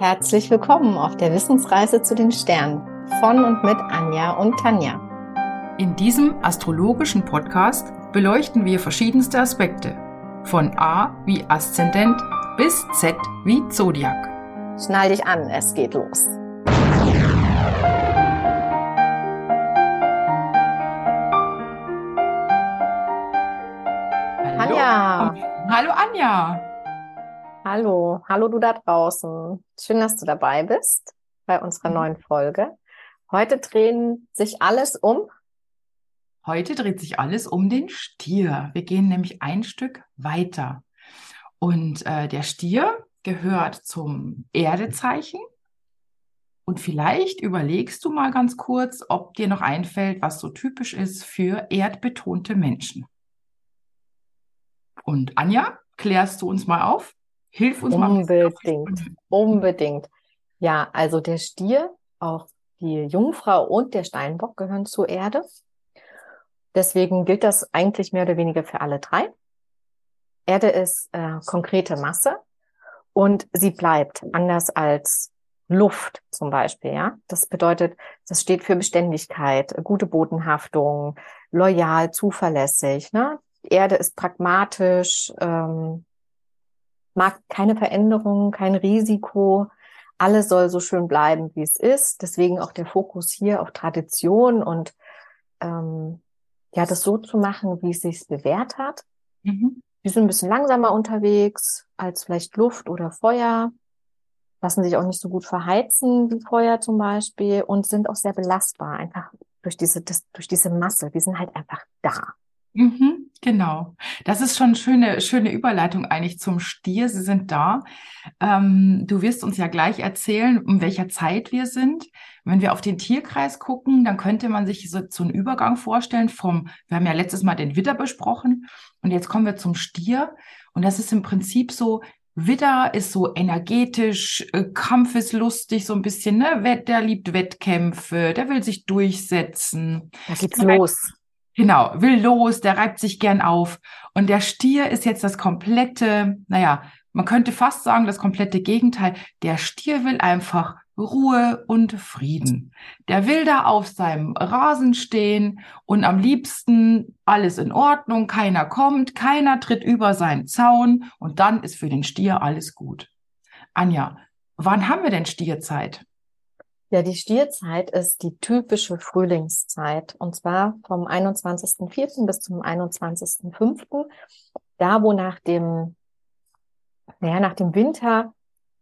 Herzlich willkommen auf der Wissensreise zu den Sternen von und mit Anja und Tanja. In diesem astrologischen Podcast beleuchten wir verschiedenste Aspekte, von A wie Aszendent bis Z wie Zodiac. Schnall dich an, es geht los. Hallo. Anja. Hallo Anja. Hallo, hallo du da draußen. Schön, dass du dabei bist bei unserer neuen Folge. Heute drehen sich alles um. Heute dreht sich alles um den Stier. Wir gehen nämlich ein Stück weiter. Und äh, der Stier gehört zum Erdezeichen. Und vielleicht überlegst du mal ganz kurz, ob dir noch einfällt, was so typisch ist für erdbetonte Menschen. Und Anja, klärst du uns mal auf? Hilf uns mal. Unbedingt, unbedingt. Ja, also der Stier, auch die Jungfrau und der Steinbock gehören zur Erde. Deswegen gilt das eigentlich mehr oder weniger für alle drei. Erde ist äh, konkrete Masse und sie bleibt anders als Luft zum Beispiel. Ja, das bedeutet, das steht für Beständigkeit, gute Bodenhaftung, loyal, zuverlässig. Ne? Erde ist pragmatisch, ähm, mag keine Veränderung, kein Risiko. Alles soll so schön bleiben, wie es ist. Deswegen auch der Fokus hier auf Tradition und ähm, ja, das so zu machen, wie es sich bewährt hat. Mhm. Die sind ein bisschen langsamer unterwegs als vielleicht Luft oder Feuer, lassen sich auch nicht so gut verheizen wie Feuer zum Beispiel und sind auch sehr belastbar, einfach durch diese, das, durch diese Masse. Die sind halt einfach da. Mhm, genau. Das ist schon eine schöne, schöne Überleitung eigentlich zum Stier. Sie sind da. Ähm, du wirst uns ja gleich erzählen, um welcher Zeit wir sind. Wenn wir auf den Tierkreis gucken, dann könnte man sich so, so einen Übergang vorstellen vom, wir haben ja letztes Mal den Widder besprochen und jetzt kommen wir zum Stier. Und das ist im Prinzip so, Widder ist so energetisch, äh, kampfeslustig, so ein bisschen, ne? Der liebt Wettkämpfe, der will sich durchsetzen. Da geht's los. Genau, will los, der reibt sich gern auf. Und der Stier ist jetzt das komplette, naja, man könnte fast sagen, das komplette Gegenteil. Der Stier will einfach Ruhe und Frieden. Der will da auf seinem Rasen stehen und am liebsten alles in Ordnung, keiner kommt, keiner tritt über seinen Zaun und dann ist für den Stier alles gut. Anja, wann haben wir denn Stierzeit? Ja, die Stierzeit ist die typische Frühlingszeit und zwar vom 21.04. bis zum 21.05. Da, wo nach dem, naja, nach dem Winter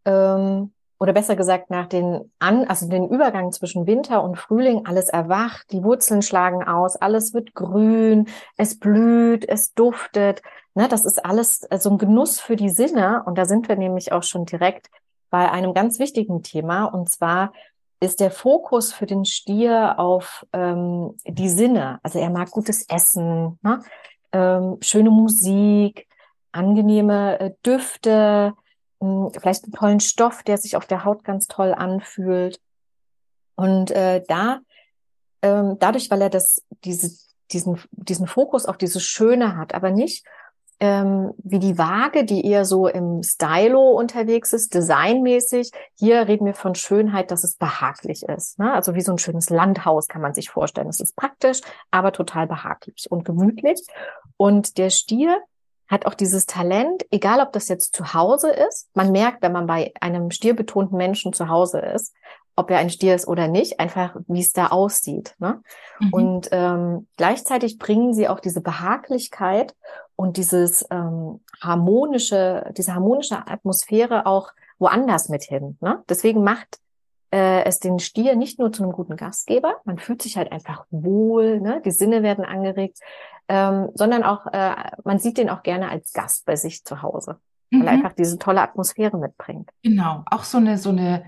ähm, oder besser gesagt nach den an, also den Übergang zwischen Winter und Frühling alles erwacht, die Wurzeln schlagen aus, alles wird grün, es blüht, es duftet. Ne, das ist alles so also ein Genuss für die Sinne und da sind wir nämlich auch schon direkt bei einem ganz wichtigen Thema und zwar ist der Fokus für den Stier auf ähm, die Sinne. Also er mag gutes Essen, ne? ähm, schöne Musik, angenehme äh, Düfte, mh, vielleicht einen tollen Stoff, der sich auf der Haut ganz toll anfühlt. Und äh, da, ähm, dadurch, weil er das, diese, diesen, diesen Fokus auf dieses Schöne hat, aber nicht ähm, wie die Waage, die eher so im Stylo unterwegs ist, designmäßig. Hier reden wir von Schönheit, dass es behaglich ist. Ne? Also wie so ein schönes Landhaus kann man sich vorstellen. Es ist praktisch, aber total behaglich und gemütlich. Und der Stier hat auch dieses Talent, egal ob das jetzt zu Hause ist. Man merkt, wenn man bei einem stierbetonten Menschen zu Hause ist, ob er ein Stier ist oder nicht, einfach wie es da aussieht. Ne? Mhm. Und ähm, gleichzeitig bringen sie auch diese Behaglichkeit und dieses ähm, harmonische, diese harmonische Atmosphäre auch woanders mit hin. Ne? Deswegen macht äh, es den Stier nicht nur zu einem guten Gastgeber, man fühlt sich halt einfach wohl, ne? die Sinne werden angeregt, ähm, sondern auch, äh, man sieht den auch gerne als Gast bei sich zu Hause, weil er mhm. einfach diese tolle Atmosphäre mitbringt. Genau, auch so eine, so eine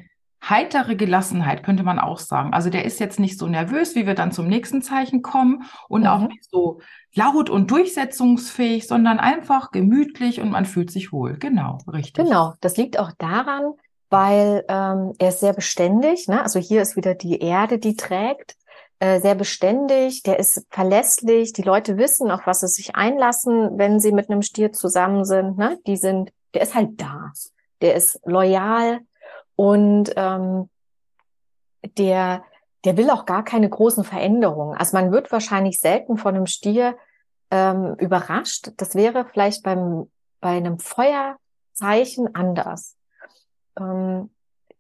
heitere Gelassenheit, könnte man auch sagen. Also der ist jetzt nicht so nervös, wie wir dann zum nächsten Zeichen kommen und mhm. auch nicht so laut und durchsetzungsfähig, sondern einfach gemütlich und man fühlt sich wohl. Genau, richtig. Genau, das liegt auch daran, weil ähm, er ist sehr beständig. Ne? Also hier ist wieder die Erde, die trägt. Äh, sehr beständig, der ist verlässlich. Die Leute wissen, auf was sie sich einlassen, wenn sie mit einem Stier zusammen sind. Ne? Die sind, der ist halt da. Der ist loyal, Und ähm, der, der will auch gar keine großen Veränderungen. Also man wird wahrscheinlich selten von einem Stier ähm, überrascht. Das wäre vielleicht beim, bei einem Feuerzeichen anders. Ähm,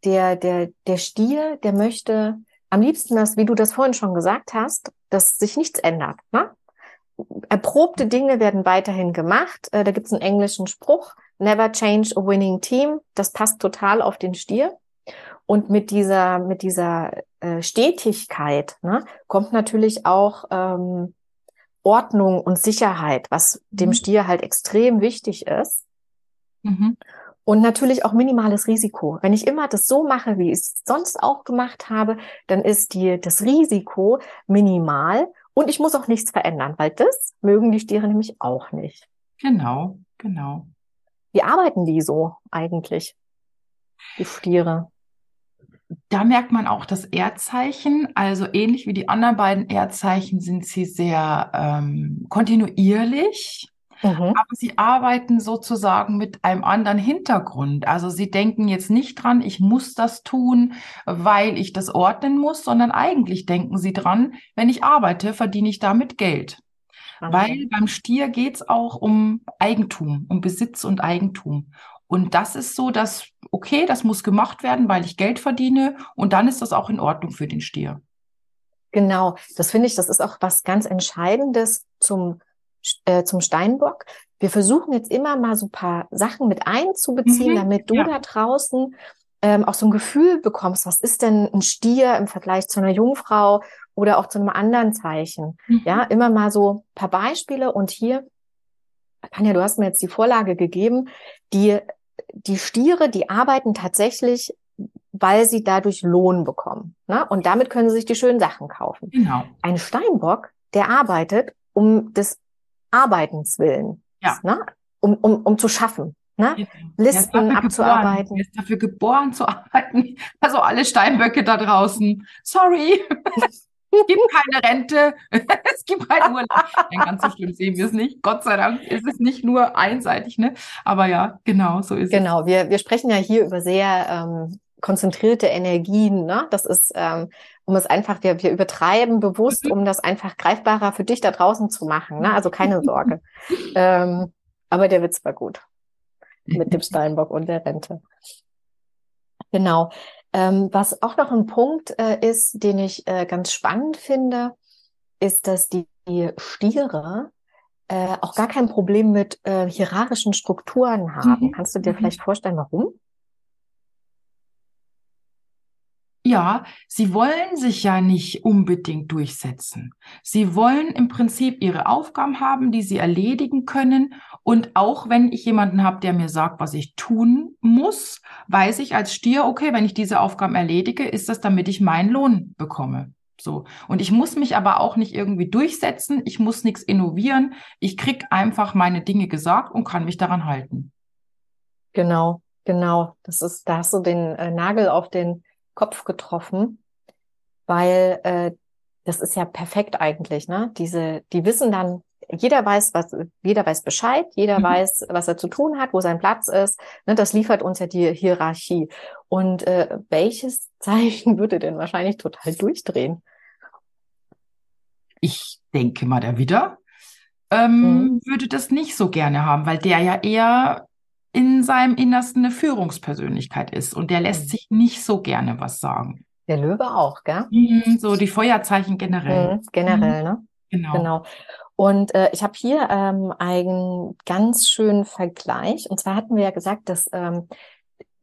der, der, der Stier, der möchte am liebsten, dass, wie du das vorhin schon gesagt hast, dass sich nichts ändert. Ne? Erprobte Dinge werden weiterhin gemacht. Äh, da gibt es einen englischen Spruch, never change a winning team. Das passt total auf den Stier. Und mit dieser, mit dieser äh, Stetigkeit ne, kommt natürlich auch ähm, Ordnung und Sicherheit, was mhm. dem Stier halt extrem wichtig ist. Mhm. Und natürlich auch minimales Risiko. Wenn ich immer das so mache, wie ich es sonst auch gemacht habe, dann ist die, das Risiko minimal und ich muss auch nichts verändern, weil das mögen die Stiere nämlich auch nicht. Genau, genau. Wie arbeiten die so eigentlich, die Stiere? Da merkt man auch das Erdzeichen. Also ähnlich wie die anderen beiden Erdzeichen sind sie sehr ähm, kontinuierlich. Mhm. Aber sie arbeiten sozusagen mit einem anderen Hintergrund. Also sie denken jetzt nicht dran, ich muss das tun, weil ich das ordnen muss, sondern eigentlich denken sie dran, wenn ich arbeite, verdiene ich damit Geld. Okay. Weil beim Stier geht es auch um Eigentum, um Besitz und Eigentum. Und das ist so, dass, okay, das muss gemacht werden, weil ich Geld verdiene und dann ist das auch in Ordnung für den Stier. Genau, das finde ich, das ist auch was ganz Entscheidendes zum äh, zum Steinbock. Wir versuchen jetzt immer mal so ein paar Sachen mit einzubeziehen, mhm, damit du ja. da draußen ähm, auch so ein Gefühl bekommst, was ist denn ein Stier im Vergleich zu einer Jungfrau oder auch zu einem anderen Zeichen. Mhm. Ja, immer mal so ein paar Beispiele und hier, Panja, du hast mir jetzt die Vorlage gegeben, die, die Stiere, die arbeiten tatsächlich weil sie dadurch Lohn bekommen. Ne? Und damit können sie sich die schönen Sachen kaufen. Genau. Ein Steinbock, der arbeitet um des Arbeitens willen. Ja. Ne? Um, um, um zu schaffen. Ne? Ja. Listen abzuarbeiten. Er ist dafür geboren zu arbeiten. Also alle Steinböcke da draußen. Sorry. Es gibt keine Rente, es gibt keinen Urlaub. Nein, ganz so schlimm sehen wir es nicht. Gott sei Dank ist es nicht nur einseitig, ne? Aber ja, genau, so ist genau, es. Genau, wir, wir sprechen ja hier über sehr ähm, konzentrierte Energien. Ne? Das ist, ähm, um es einfach, wir, wir übertreiben bewusst, mhm. um das einfach greifbarer für dich da draußen zu machen. Ne? Also keine Sorge. ähm, aber der Witz war gut mit dem Steinbock und der Rente. Genau. Ähm, was auch noch ein Punkt äh, ist, den ich äh, ganz spannend finde, ist, dass die, Stiere äh, auch gar kein Problem mit äh, hierarchischen Strukturen haben. Mhm. Kannst du dir mhm. vielleicht vorstellen, warum? Ja, sie wollen sich ja nicht unbedingt durchsetzen. Sie wollen im Prinzip ihre Aufgaben haben, die sie erledigen können. Und auch wenn ich jemanden habe, der mir sagt, was ich tun muss, weiß ich als Stier, okay, wenn ich diese Aufgaben erledige, ist das, damit ich meinen Lohn bekomme. So. Und ich muss mich aber auch nicht irgendwie durchsetzen. Ich muss nichts innovieren. Ich krieg einfach meine Dinge gesagt und kann mich daran halten. Genau, genau. Das ist, da hast du den äh, Nagel auf den Kopf getroffen, weil äh, das ist ja perfekt eigentlich, ne? Diese, die wissen dann, jeder weiß, was, jeder weiß Bescheid, jeder mhm. weiß, was er zu tun hat, wo sein Platz ist. Ne? Das liefert uns ja die Hierarchie. Und äh, welches Zeichen würde denn wahrscheinlich total durchdrehen? Ich denke mal, der Widder ähm, mhm. würde das nicht so gerne haben, weil der ja eher in seinem Innersten eine Führungspersönlichkeit ist und der lässt mhm. sich nicht so gerne was sagen. Der Löwe auch, gell? Mhm, so die Feuerzeichen generell. Mhm, generell, ne? Genau. genau. Und äh, ich habe hier ähm, einen ganz schönen Vergleich. Und zwar hatten wir ja gesagt, dass ähm,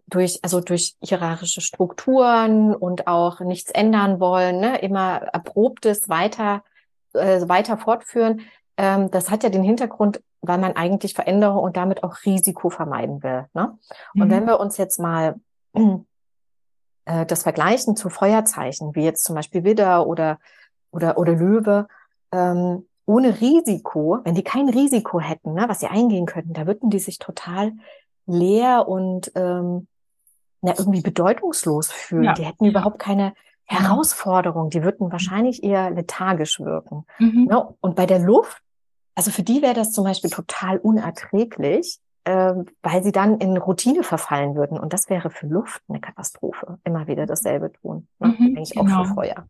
durch, also durch hierarchische Strukturen und auch nichts ändern wollen, ne, immer erprobtes weiter, äh, weiter fortführen, ähm, das hat ja den Hintergrund, weil man eigentlich Veränderung und damit auch Risiko vermeiden will. Ne? Mhm. Und wenn wir uns jetzt mal äh, das vergleichen zu Feuerzeichen, wie jetzt zum Beispiel Widder oder, oder, oder Löwe, ähm, ohne Risiko, wenn die kein Risiko hätten, ne, was sie eingehen könnten, da würden die sich total leer und ähm, na, irgendwie bedeutungslos fühlen. Ja. Die hätten überhaupt keine Herausforderung. Die würden wahrscheinlich eher lethargisch wirken. Mhm. Ne? Und bei der Luft also für die wäre das zum Beispiel total unerträglich, äh, weil sie dann in Routine verfallen würden. Und das wäre für Luft eine Katastrophe. Immer wieder dasselbe tun. Ne? Mhm, Eigentlich genau. auch für Feuer.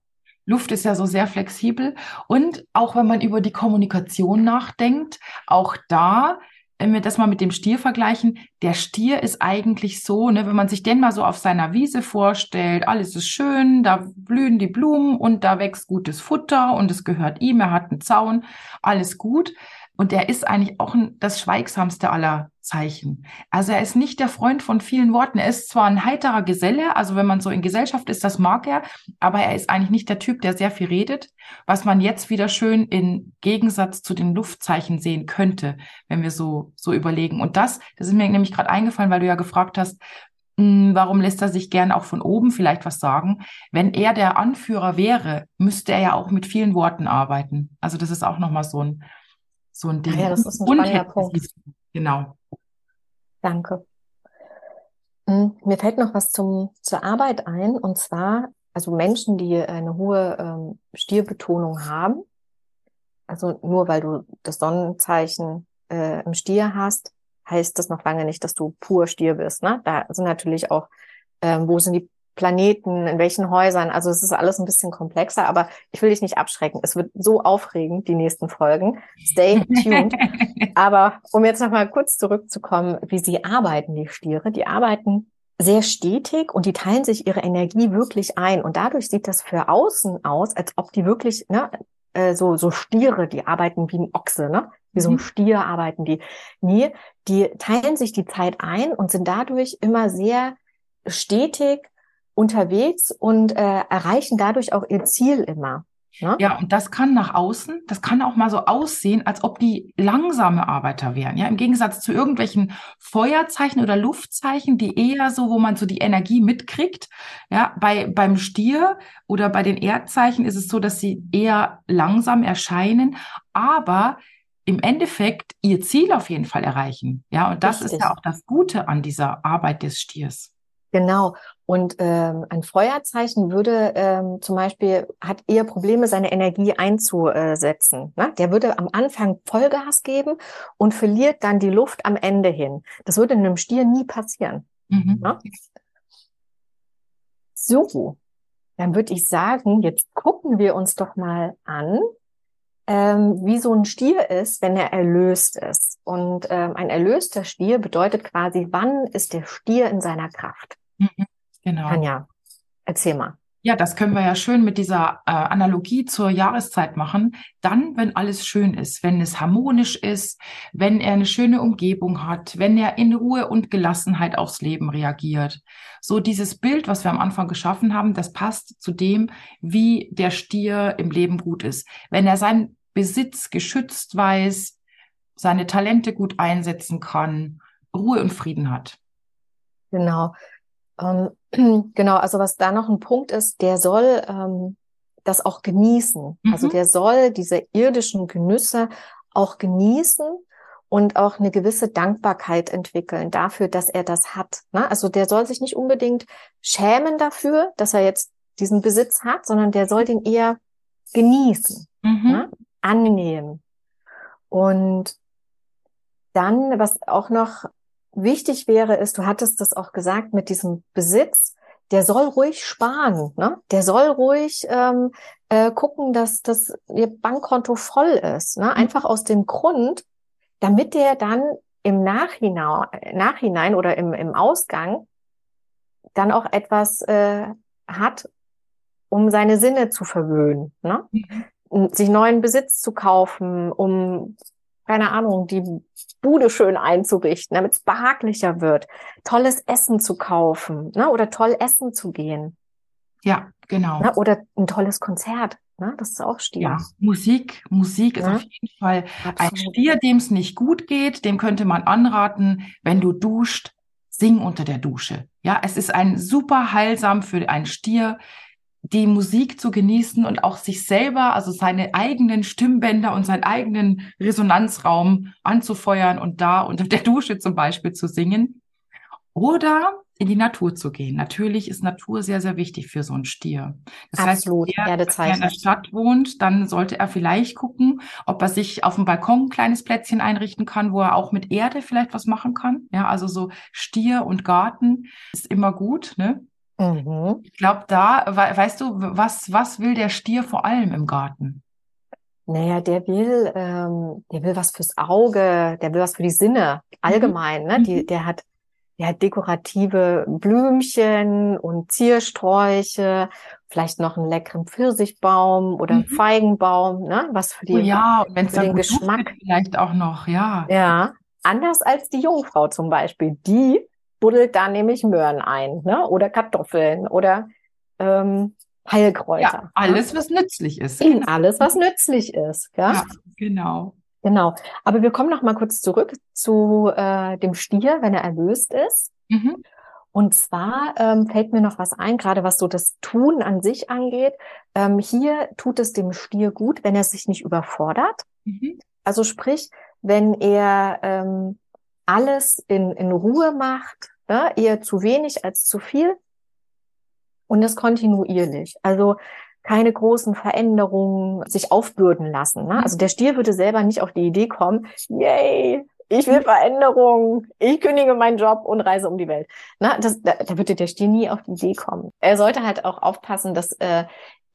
Luft ist ja so sehr flexibel. Und auch wenn man über die Kommunikation nachdenkt, auch da wenn wir das mal mit dem Stier vergleichen, der Stier ist eigentlich so, ne, wenn man sich den mal so auf seiner Wiese vorstellt, alles ist schön, da blühen die Blumen und da wächst gutes Futter und es gehört ihm, er hat einen Zaun, alles gut. Und er ist eigentlich auch das schweigsamste aller Zeichen. Also er ist nicht der Freund von vielen Worten. Er ist zwar ein heiterer Geselle, also wenn man so in Gesellschaft ist, das mag er, aber er ist eigentlich nicht der Typ, der sehr viel redet, was man jetzt wieder schön in Gegensatz zu den Luftzeichen sehen könnte, wenn wir so, so überlegen. Und das, das ist mir nämlich gerade eingefallen, weil du ja gefragt hast, hm, Warum lässt er sich gern auch von oben vielleicht was sagen? Wenn er der Anführer wäre, müsste er ja auch mit vielen Worten arbeiten. Also das ist auch nochmal so ein, so ein Ding. Ja, das ist ein spannender Punkt. Genau. Danke. Hm, mir fällt noch was zum, zur Arbeit ein, und zwar, also Menschen, die eine hohe ähm, Stierbetonung haben, also nur weil du das Sonnenzeichen äh, im Stier hast, heißt das noch lange nicht, dass du pur Stier bist. Ne? Da sind natürlich auch, ähm, wo sind die Planeten, in welchen Häusern. Also es ist alles ein bisschen komplexer, aber ich will dich nicht abschrecken. Es wird so aufregend, die nächsten Folgen. Stay tuned. aber um jetzt nochmal kurz zurückzukommen, wie sie arbeiten, die Stiere, die arbeiten sehr stetig und die teilen sich ihre Energie wirklich ein. Und dadurch sieht das für außen aus, als ob die wirklich, ne, äh, so, so Stiere, die arbeiten wie ein Ochse, ne? Wie so ein mhm. Stier arbeiten die. Nee, die teilen sich die Zeit ein und sind dadurch immer sehr stetig unterwegs und äh, erreichen dadurch auch ihr Ziel immer. Ne? Ja, und das kann nach außen, das kann auch mal so aussehen, als ob die langsame Arbeiter wären. Ja, im Gegensatz zu irgendwelchen Feuerzeichen oder Luftzeichen, die eher so, wo man so die Energie mitkriegt. Ja, bei, beim Stier oder bei den Erdzeichen ist es so, dass sie eher langsam erscheinen, aber im Endeffekt ihr Ziel auf jeden Fall erreichen. Ja, und das Richtig. ist ja auch das Gute an dieser Arbeit des Stiers. Genau. Und ähm, ein Feuerzeichen würde ähm, zum Beispiel, hat eher Probleme, seine Energie einzusetzen. Ne? Der würde am Anfang Vollgas geben und verliert dann die Luft am Ende hin. Das würde einem Stier nie passieren. Mhm. Ne? So, dann würde ich sagen, jetzt gucken wir uns doch mal an, ähm, wie so ein Stier ist, wenn er erlöst ist. Und ähm, ein erlöster Stier bedeutet quasi, wann ist der Stier in seiner Kraft? Mhm, genau. Tanja, erzähl mal. Ja, das können wir ja schön mit dieser äh, Analogie zur Jahreszeit machen. Dann, wenn alles schön ist, wenn es harmonisch ist, wenn er eine schöne Umgebung hat, wenn er in Ruhe und Gelassenheit aufs Leben reagiert. So dieses Bild, was wir am Anfang geschaffen haben, das passt zu dem, wie der Stier im Leben gut ist. Wenn er seinen Besitz geschützt weiß, seine Talente gut einsetzen kann, Ruhe und Frieden hat. Genau. Ähm, genau, also was da noch ein Punkt ist, der soll ähm, das auch genießen. Also mhm. Also der soll diese irdischen Genüsse auch genießen und auch eine gewisse Dankbarkeit entwickeln dafür, dass er das hat. Ne? Also der soll sich nicht unbedingt schämen dafür, dass er jetzt diesen Besitz hat, sondern der soll den eher genießen, mhm. ne? Annehmen. Und dann, was auch noch wichtig wäre, ist, du hattest das auch gesagt mit diesem Besitz, der soll ruhig sparen, ne? Der soll ruhig ähm, äh, gucken, dass das ihr Bankkonto voll ist, ne? Mhm. Einfach aus dem Grund, damit der dann im Nachhinein, Nachhinein oder im, im Ausgang dann auch etwas äh, hat, um seine Sinne zu verwöhnen, ne? Mhm. Sich neuen Besitz zu kaufen, um keine Ahnung, die Bude schön einzurichten, damit es behaglicher wird, tolles Essen zu kaufen ne? oder toll essen zu gehen. Ja, genau. Ne? Oder ein tolles Konzert. Ne? Das ist auch Stier. Ja, Musik, Musik ist auf jeden Fall Absolut. ein Stier, dem es nicht gut geht, dem könnte man anraten, wenn du duscht, sing unter der Dusche. Ja, es ist ein super heilsam für einen Stier, die Musik zu genießen und auch sich selber, also seine eigenen Stimmbänder und seinen eigenen Resonanzraum anzufeuern und da unter der Dusche zum Beispiel zu singen. Oder in die Natur zu gehen. Natürlich ist Natur sehr, sehr wichtig für so einen Stier. Das Absolut, heißt, wer, wer in der Stadt wohnt, dann sollte er vielleicht gucken, ob er sich auf dem Balkon ein kleines Plätzchen einrichten kann, wo er auch mit Erde vielleicht was machen kann. Ja, also so Stier und Garten ist immer gut, ne? Mhm. Ich glaube, da, weißt du, was, was will der Stier vor allem im Garten? Naja, der will, ähm, der will was fürs Auge, der will was für die Sinne allgemein. Mhm. Ne? Die, mhm. der hat ja, dekorative Blümchen und Ziersträuche, vielleicht noch einen leckeren Pfirsichbaum oder einen mhm. Feigenbaum, ne? Was für die, oh ja, wenn es den Geschmack vielleicht auch noch, ja. Ja, anders als die Jungfrau zum Beispiel, die buddelt da nämlich Möhren ein, ne? Oder Kartoffeln oder ähm, Heilkräuter. Ja, ne? alles, was nützlich ist. Alles, was nützlich ist, ja. ja genau. Genau. Aber wir kommen noch mal kurz zurück zu äh, dem Stier, wenn er erlöst ist. Mhm. Und zwar ähm, fällt mir noch was ein, gerade was so das Tun an sich angeht. Ähm, hier tut es dem Stier gut, wenn er sich nicht überfordert. Mhm. Also sprich, wenn er ähm, alles in, in Ruhe macht, ja, ne, eher zu wenig als zu viel und das kontinuierlich. Also keine großen Veränderungen sich aufbürden lassen. Ne? Also der Stier würde selber nicht auf die Idee kommen, yay, ich will Veränderung, ich kündige meinen Job und reise um die Welt. Na, das, da, da würde der Stier nie auf die Idee kommen. Er sollte halt auch aufpassen, dass äh,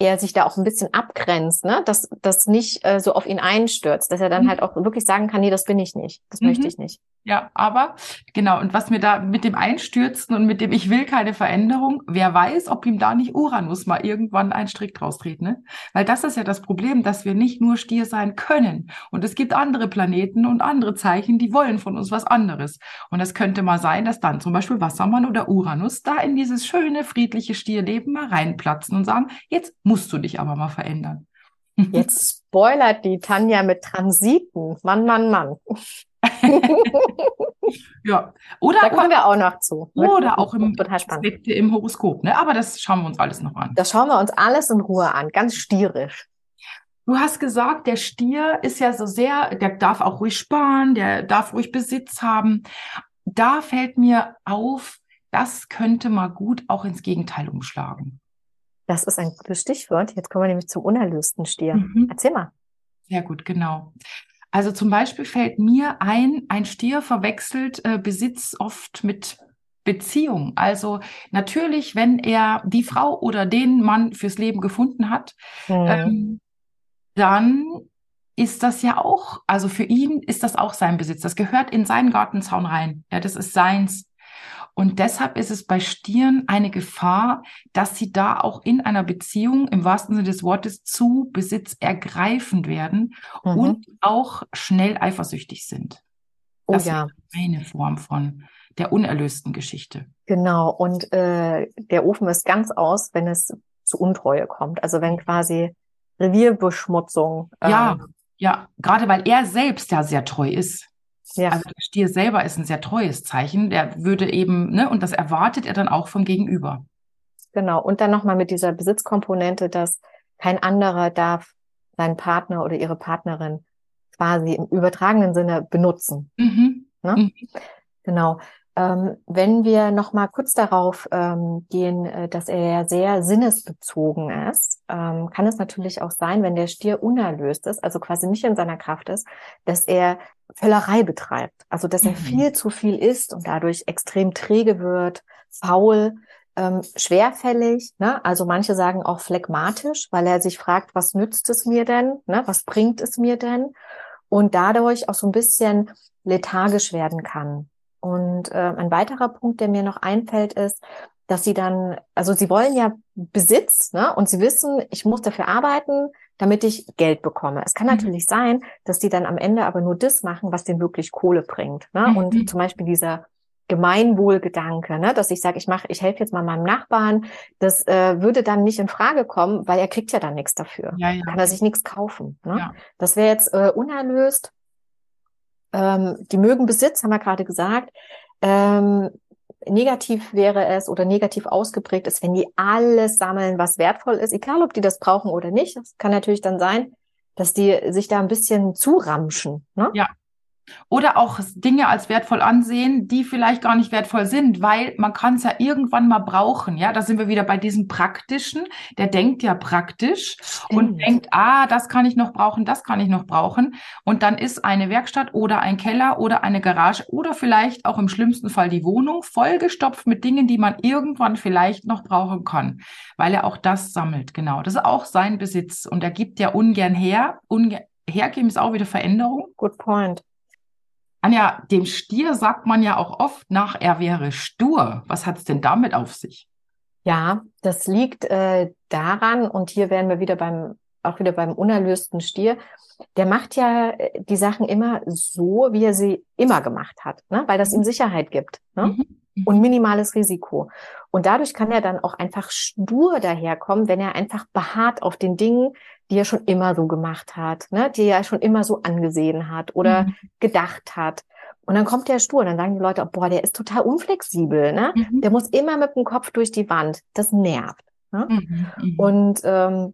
er sich da auch ein bisschen abgrenzt, ne? dass das nicht äh, so auf ihn einstürzt, dass er dann mhm. halt auch wirklich sagen kann, nee, das bin ich nicht, das mhm. möchte ich nicht. Ja, aber genau, und was mir da mit dem Einstürzen und mit dem Ich will keine Veränderung, wer weiß, ob ihm da nicht Uranus mal irgendwann ein Strick draus dreht, ne? Weil das ist ja das Problem, dass wir nicht nur Stier sein können. Und es gibt andere Planeten und andere Zeichen, die wollen von uns was anderes. Und es könnte mal sein, dass dann zum Beispiel Wassermann oder Uranus da in dieses schöne, friedliche Stierleben mal reinplatzen und sagen, jetzt musst du dich aber mal verändern. Jetzt spoilert die Tanja mit Transiten. Mann, Mann, Mann. ja, oder da kommen wir auch noch zu. Oder auch im, Aspekte im Horoskop, ne? Aber das schauen wir uns alles noch an. Das schauen wir uns alles in Ruhe an, ganz stierisch. Du hast gesagt, der Stier ist ja so sehr, der darf auch ruhig sparen, der darf ruhig Besitz haben. Da fällt mir auf, das könnte mal gut auch ins Gegenteil umschlagen. Das ist ein gutes Stichwort. Jetzt kommen wir nämlich zum unerlösten Stier. Mhm. Erzähl mal. Sehr gut, genau. Also zum Beispiel fällt mir ein, ein Stier verwechselt äh, Besitz oft mit Beziehung. Also natürlich, wenn er die Frau oder den Mann fürs Leben gefunden hat, mhm. ähm, dann ist das ja auch, also für ihn ist das auch sein Besitz. Das gehört in seinen Gartenzaun rein. Ja, das ist seins. Und deshalb ist es bei Stieren eine Gefahr, dass sie da auch in einer Beziehung im wahrsten Sinne des Wortes zu Besitz ergreifend werden mhm. und auch schnell eifersüchtig sind. Oh das ja. ist eine Form von der unerlösten Geschichte. Genau. Und äh, der Ofen ist ganz aus, wenn es zu Untreue kommt. Also wenn quasi Revierbeschmutzung. Ähm, ja, ja. Gerade weil er selbst ja sehr treu ist. Ja. Also der Stier selber ist ein sehr treues Zeichen. Der würde eben, ne, und das erwartet er dann auch vom Gegenüber. Genau. Und dann nochmal mit dieser Besitzkomponente, dass kein anderer darf seinen Partner oder ihre Partnerin quasi im übertragenen Sinne benutzen. Mhm. Ne? Mhm. Genau. Ähm, wenn wir noch mal kurz darauf ähm, gehen, äh, dass er ja sehr sinnesbezogen ist, ähm, kann es natürlich auch sein, wenn der Stier unerlöst ist, also quasi nicht in seiner Kraft ist, dass er Völlerei betreibt, also dass er mhm. viel zu viel isst und dadurch extrem träge wird, faul, ähm, schwerfällig, ne? also manche sagen auch phlegmatisch, weil er sich fragt, was nützt es mir denn, ne? was bringt es mir denn? Und dadurch auch so ein bisschen lethargisch werden kann. Und äh, ein weiterer Punkt, der mir noch einfällt, ist, dass sie dann, also sie wollen ja Besitz, ne? Und sie wissen, ich muss dafür arbeiten, damit ich Geld bekomme. Es kann mhm. natürlich sein, dass die dann am Ende aber nur das machen, was denen wirklich Kohle bringt. Ne? Mhm. Und zum Beispiel dieser Gemeinwohlgedanke, ne? dass ich sage, ich mache, ich helfe jetzt mal meinem Nachbarn, das äh, würde dann nicht in Frage kommen, weil er kriegt ja dann nichts dafür. Ja, ja. Kann er sich nichts kaufen. Ne? Ja. Das wäre jetzt äh, unerlöst ähm, die mögen Besitz, haben wir gerade gesagt. Ähm, negativ wäre es oder negativ ausgeprägt ist, wenn die alles sammeln, was wertvoll ist, egal ob die das brauchen oder nicht. Das kann natürlich dann sein, dass die sich da ein bisschen zuramschen. Ne? Ja. Oder auch Dinge als wertvoll ansehen, die vielleicht gar nicht wertvoll sind, weil man kann es ja irgendwann mal brauchen. Ja, da sind wir wieder bei diesem Praktischen. Der denkt ja praktisch Stimmt. und denkt, ah, das kann ich noch brauchen, das kann ich noch brauchen. Und dann ist eine Werkstatt oder ein Keller oder eine Garage oder vielleicht auch im schlimmsten Fall die Wohnung vollgestopft mit Dingen, die man irgendwann vielleicht noch brauchen kann, weil er auch das sammelt. Genau, das ist auch sein Besitz und er gibt ja ungern her. Ungern hergeben ist auch wieder Veränderung. Good point. Anja, dem Stier sagt man ja auch oft nach, er wäre stur. Was hat es denn damit auf sich? Ja, das liegt äh, daran, und hier wären wir wieder beim, auch wieder beim unerlösten Stier. Der macht ja äh, die Sachen immer so, wie er sie immer gemacht hat, ne? weil das ihm Sicherheit gibt ne? Mhm. Mhm. und minimales Risiko. Und dadurch kann er dann auch einfach stur daherkommen, wenn er einfach beharrt auf den Dingen, die er schon immer so gemacht hat, ne? die er schon immer so angesehen hat oder mhm. gedacht hat. Und dann kommt der stur, dann sagen die Leute, boah, der ist total unflexibel, ne? Mhm. Der muss immer mit dem Kopf durch die Wand. Das nervt. Ne? Mhm. mhm. Und ähm,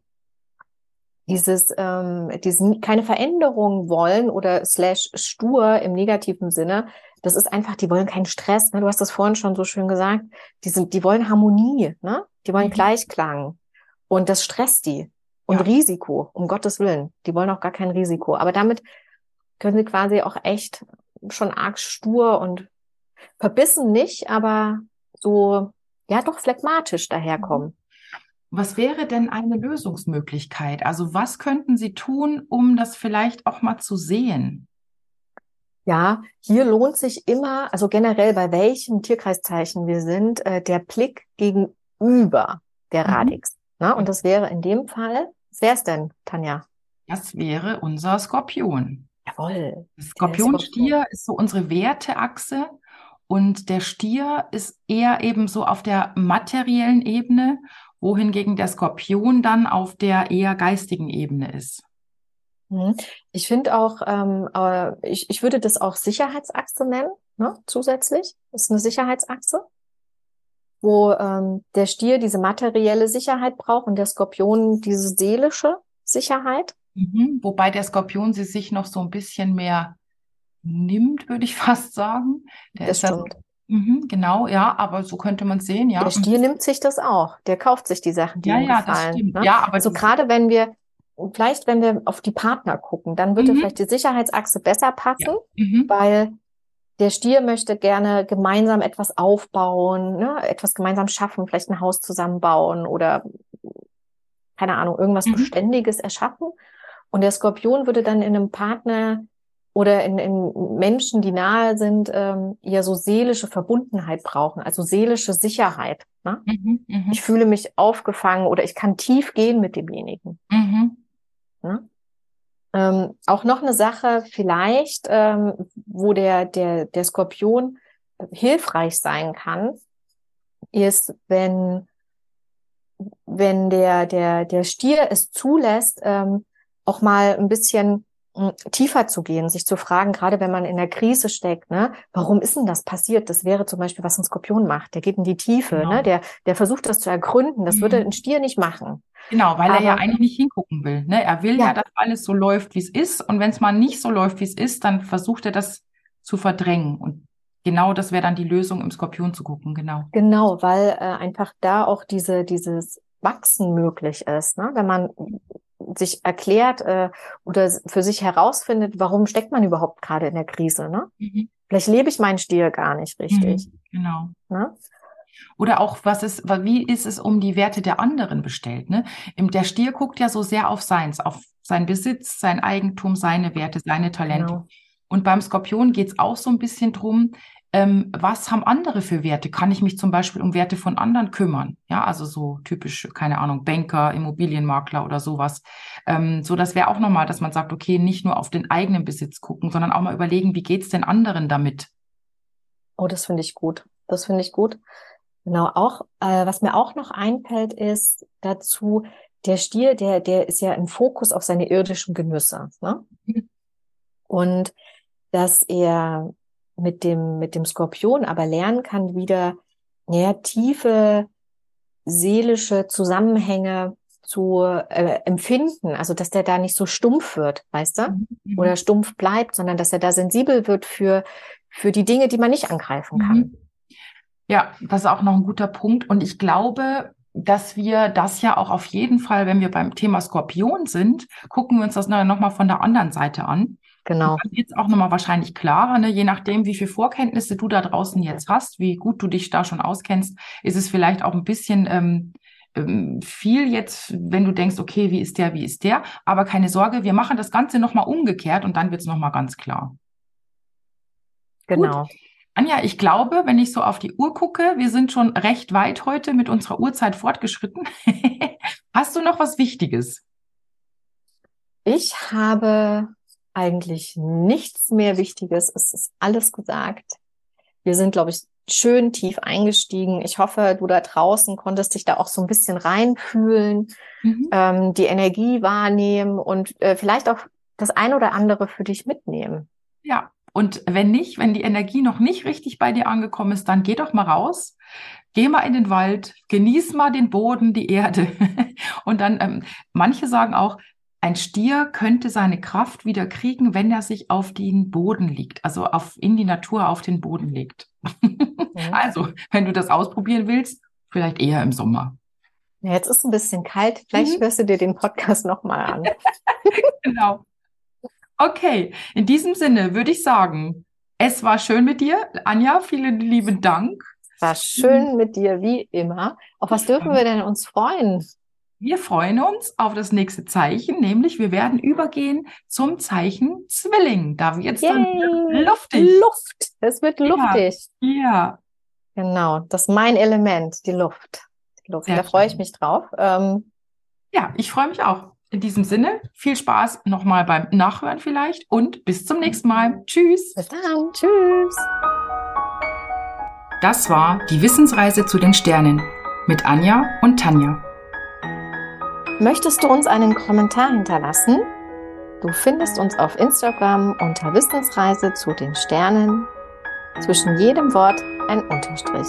dieses, ähm, diesen keine Veränderung wollen oder slash stur im negativen Sinne, das ist einfach, die wollen keinen Stress. Ne? Du hast das vorhin schon so schön gesagt. Die sind, die wollen Harmonie, ne? Die wollen mhm. Gleichklang. Und das stresst die. Und ja. Risiko, um Gottes Willen. Die wollen auch gar kein Risiko. Aber damit können sie quasi auch echt schon arg stur und verbissen nicht, aber so, ja, doch phlegmatisch daherkommen. Was wäre denn eine Lösungsmöglichkeit? Also was könnten Sie tun, um das vielleicht auch mal zu sehen? Ja, hier lohnt sich immer, also generell bei welchem Tierkreiszeichen wir sind, äh, der Blick gegenüber der mhm. Radix. Ne? Und das wäre in dem Fall Wer ist denn, Tanja? Das wäre unser Skorpion. Jawohl. Skorpionstier ist so unsere Werteachse und der Stier ist eher eben so auf der materiellen Ebene, wohingegen der Skorpion dann auf der eher geistigen Ebene ist. Mhm. Ich finde auch, ähm, ich, ich würde das auch Sicherheitsachse nennen, ne, zusätzlich. Das ist eine Sicherheitsachse wo ähm, der Stier diese materielle Sicherheit braucht und der Skorpion diese seelische Sicherheit. Mhm, wobei der Skorpion sie sich noch so ein bisschen mehr nimmt, würde ich fast sagen. Der das stimmt. Das, mhm, genau, ja, aber so könnte man sehen, ja. Der Stier nimmt sich das auch. Der kauft sich die Sachen, die ja, ihm ja, gefallen. Das stimmt. Ne? Ja, aber also gerade wenn wir vielleicht wenn wir auf die Partner gucken, dann würde mhm. vielleicht die Sicherheitsachse besser passen, ja. mhm. weil der Stier möchte gerne gemeinsam etwas aufbauen, ne? etwas gemeinsam schaffen, vielleicht ein Haus zusammenbauen oder keine Ahnung, irgendwas mhm. Beständiges erschaffen. Und der Skorpion würde dann in einem Partner oder in, in Menschen, die nahe sind, ähm, ja so seelische Verbundenheit brauchen, also seelische Sicherheit. Ne? Mhm, mh. Ich fühle mich aufgefangen oder ich kann tief gehen mit demjenigen. Mhm. Ne? Ähm, auch noch eine Sache vielleicht, ähm, wo der, der, der Skorpion hilfreich sein kann, ist, wenn, wenn der, der, der Stier es zulässt, ähm, auch mal ein bisschen tiefer zu gehen, sich zu fragen, gerade wenn man in der Krise steckt, ne, warum ist denn das passiert? Das wäre zum Beispiel, was ein Skorpion macht. Der geht in die Tiefe, genau. ne, der, der versucht das zu ergründen. Das mhm. würde ein Stier nicht machen. Genau, weil Aber, er ja eigentlich nicht hingucken will. Ne? Er will ja. ja, dass alles so läuft, wie es ist. Und wenn es mal nicht so läuft, wie es ist, dann versucht er das zu verdrängen. Und genau das wäre dann die Lösung, im Skorpion zu gucken, genau. Genau, weil äh, einfach da auch diese, dieses Wachsen möglich ist. Ne? Wenn man sich erklärt äh, oder für sich herausfindet, warum steckt man überhaupt gerade in der Krise. Ne? Mhm. Vielleicht lebe ich meinen Stil gar nicht richtig. Mhm, genau. Ne? Oder auch, was ist, wie ist es um die Werte der anderen bestellt? Ne? Der Stier guckt ja so sehr auf seins, auf sein Besitz, sein Eigentum, seine Werte, seine Talente. Genau. Und beim Skorpion geht es auch so ein bisschen drum, ähm, was haben andere für Werte? Kann ich mich zum Beispiel um Werte von anderen kümmern? Ja, also so typisch, keine Ahnung, Banker, Immobilienmakler oder sowas. Ähm, so, das wäre auch nochmal, dass man sagt, okay, nicht nur auf den eigenen Besitz gucken, sondern auch mal überlegen, wie geht's den anderen damit? Oh, das finde ich gut. Das finde ich gut. Genau, auch, äh, was mir auch noch einfällt, ist dazu, der Stier, der, der ist ja im Fokus auf seine irdischen Genüsse. Ne? Mhm. Und dass er mit dem, mit dem Skorpion aber lernen kann, wieder ja, tiefe seelische Zusammenhänge zu äh, empfinden, also dass der da nicht so stumpf wird, weißt du? Mhm. Oder stumpf bleibt, sondern dass er da sensibel wird für, für die Dinge, die man nicht angreifen kann. Mhm. Ja, das ist auch noch ein guter Punkt. Und ich glaube, dass wir das ja auch auf jeden Fall, wenn wir beim Thema Skorpion sind, gucken wir uns das nochmal von der anderen Seite an. Genau. wird auch nochmal wahrscheinlich klarer, ne? je nachdem, wie viel Vorkenntnisse du da draußen jetzt hast, wie gut du dich da schon auskennst, ist es vielleicht auch ein bisschen ähm, ähm, viel jetzt, wenn du denkst, okay, wie ist der, wie ist der. Aber keine Sorge, wir machen das Ganze nochmal umgekehrt und dann wird es nochmal ganz klar. Genau. Gut. Anja, ich glaube, wenn ich so auf die Uhr gucke, wir sind schon recht weit heute mit unserer Uhrzeit fortgeschritten. Hast du noch was Wichtiges? Ich habe eigentlich nichts mehr Wichtiges. Es ist alles gesagt. Wir sind, glaube ich, schön tief eingestiegen. Ich hoffe, du da draußen konntest dich da auch so ein bisschen reinfühlen, mhm. ähm, die Energie wahrnehmen und äh, vielleicht auch das ein oder andere für dich mitnehmen. Ja, und wenn nicht, wenn die Energie noch nicht richtig bei dir angekommen ist, dann geh doch mal raus, geh mal in den Wald, genieß mal den Boden, die Erde. und dann, ähm, manche sagen auch, ein Stier könnte seine Kraft wieder kriegen, wenn er sich auf den Boden legt, also auf, in die Natur auf den Boden legt. Ja. Also, wenn du das ausprobieren willst, vielleicht eher im Sommer. Ja, jetzt ist ein bisschen kalt. Vielleicht mhm. hörst du dir den Podcast nochmal an. genau. Okay, in diesem Sinne würde ich sagen, es war schön mit dir. Anja, vielen lieben Dank. War schön mit dir, wie immer. Auf was dürfen wir denn uns freuen? Wir freuen uns auf das nächste Zeichen, nämlich wir werden übergehen zum Zeichen Zwilling. Da wird es dann luftig. Luft. Es wird luftig. Ja. ja. Genau. Das ist mein Element, die Luft. Die Luft. Sehr da freue ich mich drauf. Ähm, ja, ich freue mich auch. In diesem Sinne, viel Spaß nochmal beim Nachhören vielleicht und bis zum nächsten Mal. Tschüss. Bis dann. Tschüss. Das war die Wissensreise zu den Sternen mit Anja und Tanja. Möchtest du uns einen Kommentar hinterlassen? Du findest uns auf Instagram unter Wissensreise zu den Sternen. Zwischen jedem Wort ein Unterstrich.